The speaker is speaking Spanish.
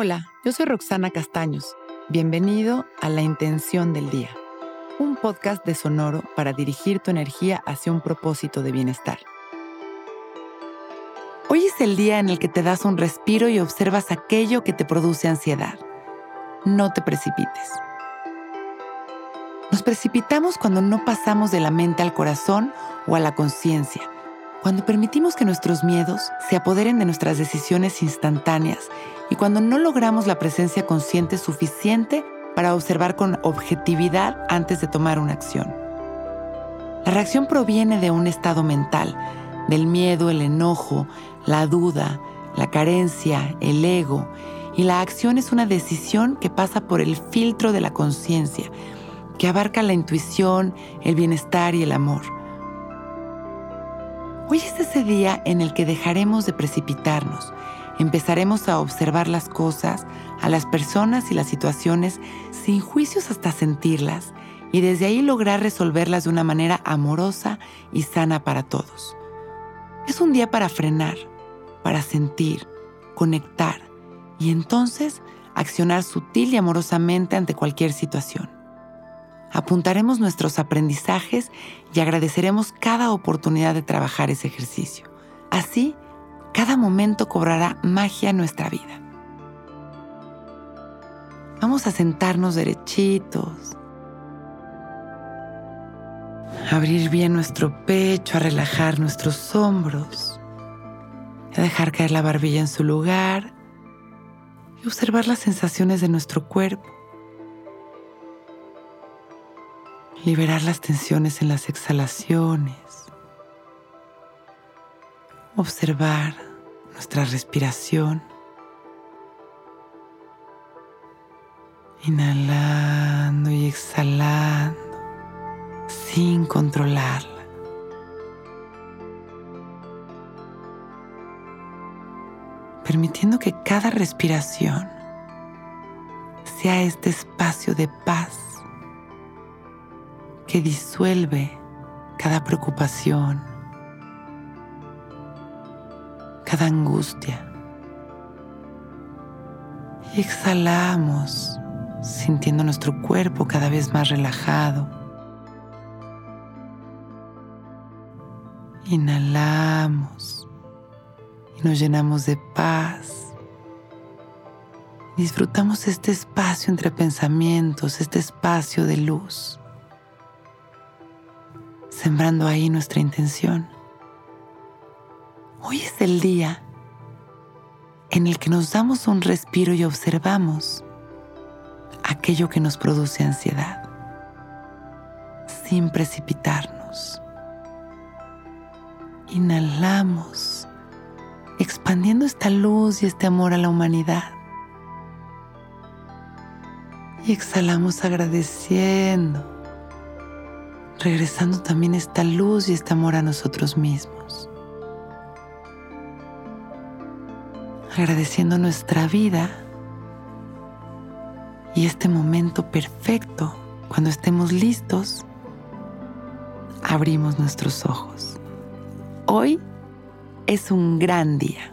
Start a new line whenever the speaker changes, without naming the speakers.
Hola, yo soy Roxana Castaños. Bienvenido a La Intención del Día, un podcast de Sonoro para dirigir tu energía hacia un propósito de bienestar. Hoy es el día en el que te das un respiro y observas aquello que te produce ansiedad. No te precipites. Nos precipitamos cuando no pasamos de la mente al corazón o a la conciencia cuando permitimos que nuestros miedos se apoderen de nuestras decisiones instantáneas y cuando no logramos la presencia consciente suficiente para observar con objetividad antes de tomar una acción. La reacción proviene de un estado mental, del miedo, el enojo, la duda, la carencia, el ego, y la acción es una decisión que pasa por el filtro de la conciencia, que abarca la intuición, el bienestar y el amor. Hoy es ese día en el que dejaremos de precipitarnos, empezaremos a observar las cosas, a las personas y las situaciones sin juicios hasta sentirlas y desde ahí lograr resolverlas de una manera amorosa y sana para todos. Es un día para frenar, para sentir, conectar y entonces accionar sutil y amorosamente ante cualquier situación. Apuntaremos nuestros aprendizajes y agradeceremos cada oportunidad de trabajar ese ejercicio. Así, cada momento cobrará magia en nuestra vida. Vamos a sentarnos derechitos, abrir bien nuestro pecho, a relajar nuestros hombros, a dejar caer la barbilla en su lugar y observar las sensaciones de nuestro cuerpo. Liberar las tensiones en las exhalaciones, observar nuestra respiración, inhalando y exhalando sin controlarla. Permitiendo que cada respiración sea este espacio de paz que disuelve cada preocupación, cada angustia. Y exhalamos sintiendo nuestro cuerpo cada vez más relajado. Inhalamos y nos llenamos de paz. Disfrutamos este espacio entre pensamientos, este espacio de luz sembrando ahí nuestra intención. Hoy es el día en el que nos damos un respiro y observamos aquello que nos produce ansiedad, sin precipitarnos. Inhalamos, expandiendo esta luz y este amor a la humanidad. Y exhalamos agradeciendo regresando también esta luz y este amor a nosotros mismos. Agradeciendo nuestra vida y este momento perfecto, cuando estemos listos, abrimos nuestros ojos. Hoy es un gran día.